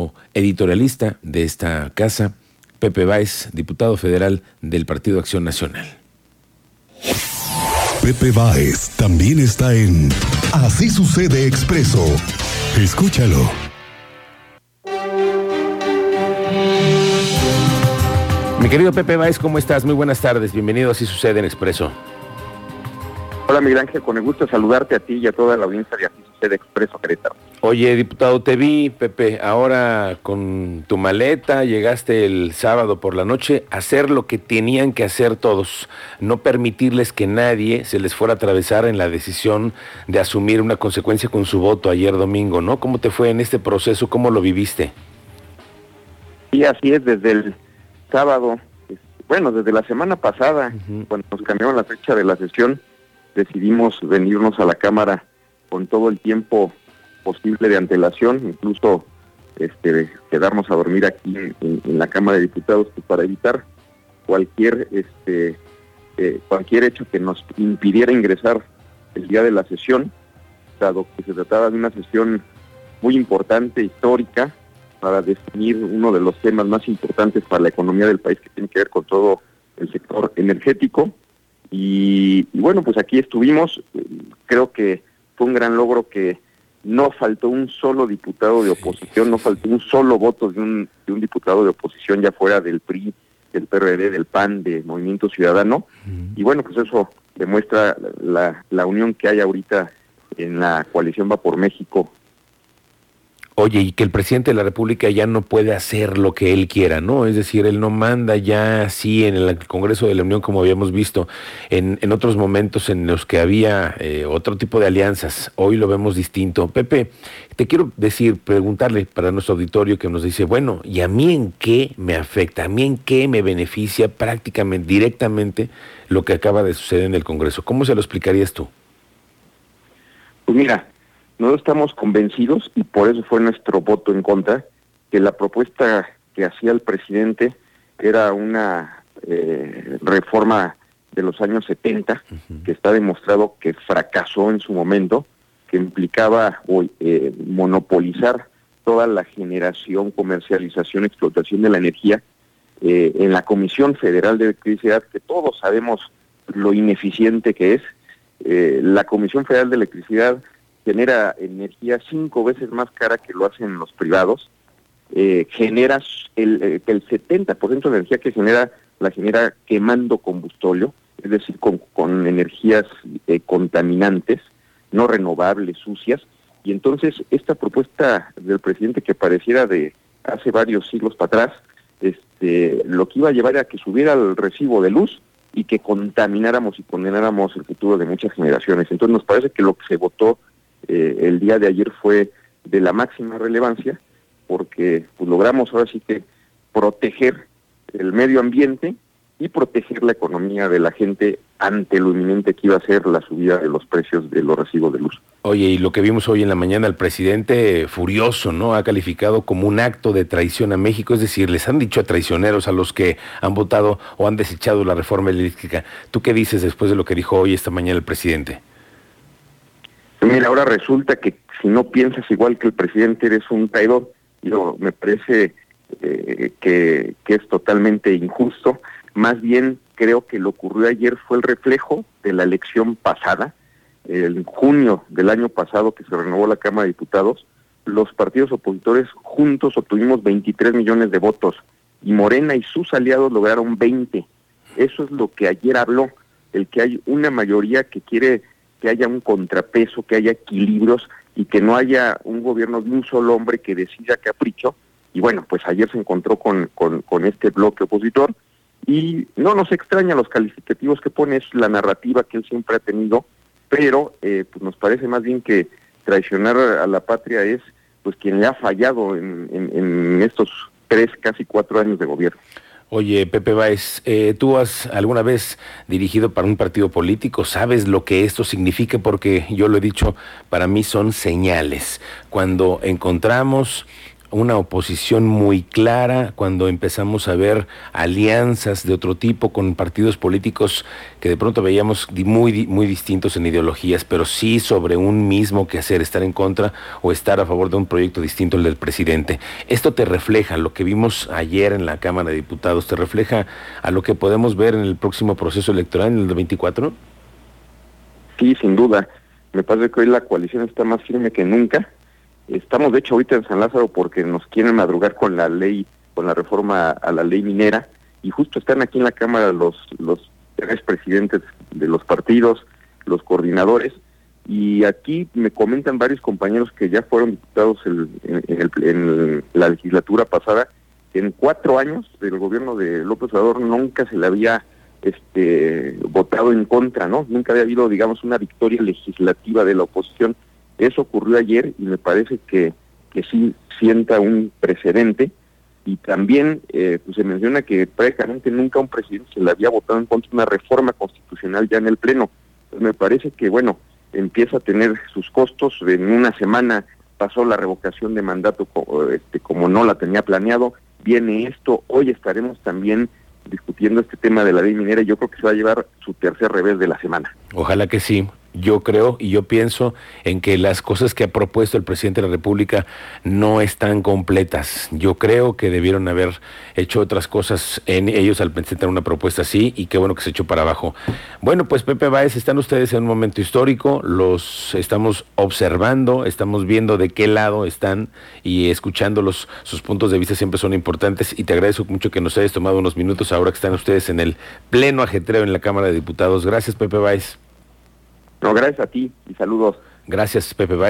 como editorialista de esta casa, Pepe Báez, diputado federal del Partido Acción Nacional. Pepe Báez también está en Así sucede expreso. Escúchalo. Mi querido Pepe Báez, ¿cómo estás? Muy buenas tardes. Bienvenido a Así sucede en Expreso. Hola Miguel Ángel, con el gusto de saludarte a ti y a toda la audiencia de Así sucede Expreso Querétaro. Oye, diputado, te vi, Pepe, ahora con tu maleta llegaste el sábado por la noche a hacer lo que tenían que hacer todos, no permitirles que nadie se les fuera a atravesar en la decisión de asumir una consecuencia con su voto ayer domingo, ¿no? ¿Cómo te fue en este proceso? ¿Cómo lo viviste? Sí, así es, desde el sábado, bueno, desde la semana pasada, cuando nos cambiaron la fecha de la sesión, decidimos venirnos a la Cámara con todo el tiempo posible de antelación, incluso este, quedarnos a dormir aquí en, la Cámara de Diputados pues, para evitar cualquier este eh, cualquier hecho que nos impidiera ingresar el día de la sesión, dado que se trataba de una sesión muy importante, histórica, para definir uno de los temas más importantes para la economía del país que tiene que ver con todo el sector energético. Y, y bueno, pues aquí estuvimos, creo que fue un gran logro que no faltó un solo diputado de oposición, no faltó un solo voto de un, de un diputado de oposición ya fuera del PRI, del PRD, del PAN, de Movimiento Ciudadano. Y bueno, pues eso demuestra la, la unión que hay ahorita en la coalición Va por México Oye, y que el presidente de la República ya no puede hacer lo que él quiera, ¿no? Es decir, él no manda ya así en el Congreso de la Unión como habíamos visto en, otros momentos en los que había eh, otro tipo de alianzas. Hoy lo vemos distinto. Pepe, te quiero decir, preguntarle para nuestro auditorio que nos dice, bueno, ¿y a mí en qué me afecta? ¿A mí en qué me beneficia prácticamente, directamente, lo que acaba de suceder en el Congreso? ¿Cómo se lo explicarías tú? Pues mira, no estamos convencidos, y por eso fue nuestro voto en contra, que la propuesta que hacía el presidente era una eh, reforma de los años 70, que está demostrado que fracasó en su momento, que implicaba eh, monopolizar toda la generación, comercialización, explotación de la energía eh, en la Comisión Federal de Electricidad, que todos sabemos lo ineficiente que es. la Comisión Federal de Electricidad genera energía cinco veces más cara que lo hacen los privados, eh, generas el, eh, el 70% de energía que genera la genera quemando combustóleo, es decir, con, con energías eh, contaminantes, no renovables, sucias, y entonces esta propuesta del presidente que pareciera de hace varios siglos para atrás, este, lo que iba a llevar era que subiera el recibo de luz y que contamináramos y condenáramos el futuro de muchas generaciones. Entonces nos parece que lo que se votó eh, el día de ayer fue de la máxima relevancia porque pues, logramos ahora sí que proteger el medio ambiente y proteger la economía de la gente ante lo inminente que iba a ser la subida de los precios de los recibos de luz. Oye, y lo que vimos hoy en la mañana, el presidente furioso, ¿no? Ha calificado como un acto de traición a México, es decir, les han dicho a traicioneros a los que han votado o han desechado la reforma eléctrica. ¿Tú qué dices después de lo que dijo hoy esta mañana el presidente? Mira, ahora resulta que si no piensas igual que el presidente eres un traidor. Yo me parece eh, que, que es totalmente injusto. Más bien creo que lo ocurrió ayer fue el reflejo de la elección pasada, en junio del año pasado que se renovó la Cámara de Diputados, los partidos opositores juntos obtuvimos 23 millones de votos y Morena y sus aliados lograron 20. Eso es lo que ayer habló, el que hay una mayoría que quiere que haya un contrapeso, que haya equilibrios y que no haya un gobierno de un solo hombre que decida capricho. Y bueno, pues ayer se encontró con, con, este bloque opositor y no nos extraña los calificativos que pone, es la narrativa que él siempre ha tenido, pero eh, pues nos parece más bien que traicionar a la patria es pues quien le ha fallado en, en estos tres, casi cuatro años de gobierno. Oye, Pepe Báez, eh, ¿tú has alguna vez dirigido para un partido político? ¿Sabes lo que esto significa? Porque yo lo he dicho, para mí son señales. Cuando encontramos una oposición muy clara, cuando empezamos a ver alianzas de otro tipo con partidos políticos que de pronto veíamos muy, muy distintos en ideologías, pero sí sobre un mismo que hacer, estar en contra o estar a favor de un proyecto distinto al del presidente. Esto te refleja lo que vimos ayer en la Cámara de Diputados, te refleja a lo que podemos ver en el próximo proceso electoral, en el 24? Sí, sin duda. Me parece que hoy la coalición está más firme que nunca Estamos de hecho ahorita en San Lázaro porque nos quieren madrugar con la ley, con la reforma a la ley minera y justo están aquí en la Cámara los, tres presidentes de los partidos, los coordinadores y aquí me comentan varios compañeros que ya fueron diputados en, la legislatura pasada en cuatro años del gobierno de López Obrador nunca se le había este votado en contra, ¿no? Nunca había habido, digamos, una victoria legislativa de la oposición eso ocurrió ayer y me parece que, que sí sienta un precedente y también eh, pues se menciona que prácticamente nunca un presidente se le había votado en contra de una reforma constitucional ya en el Pleno. Me parece que, bueno, empieza a tener sus costos. En una semana pasó la revocación de mandato este, como no la tenía planeado. Viene esto. Hoy estaremos también discutiendo este tema de la ley minera. Yo creo que se va a llevar su tercer revés de la semana. Ojalá que sí yo creo y yo pienso en que las cosas que ha propuesto el presidente de la República no están completas. Yo creo que debieron haber hecho otras cosas en ellos al presentar una propuesta así y qué bueno que se echó para abajo. Bueno, pues Pepe Báez, están ustedes en un momento histórico, los estamos observando, estamos viendo de qué lado están y escuchándolos, sus puntos de vista siempre son importantes y te agradezco mucho que nos hayas tomado unos minutos ahora que están ustedes en el pleno ajetreo en la Cámara de Diputados. Gracias, Pepe Báez. No, gracias a ti y saludos. Gracias, Pepe Báez.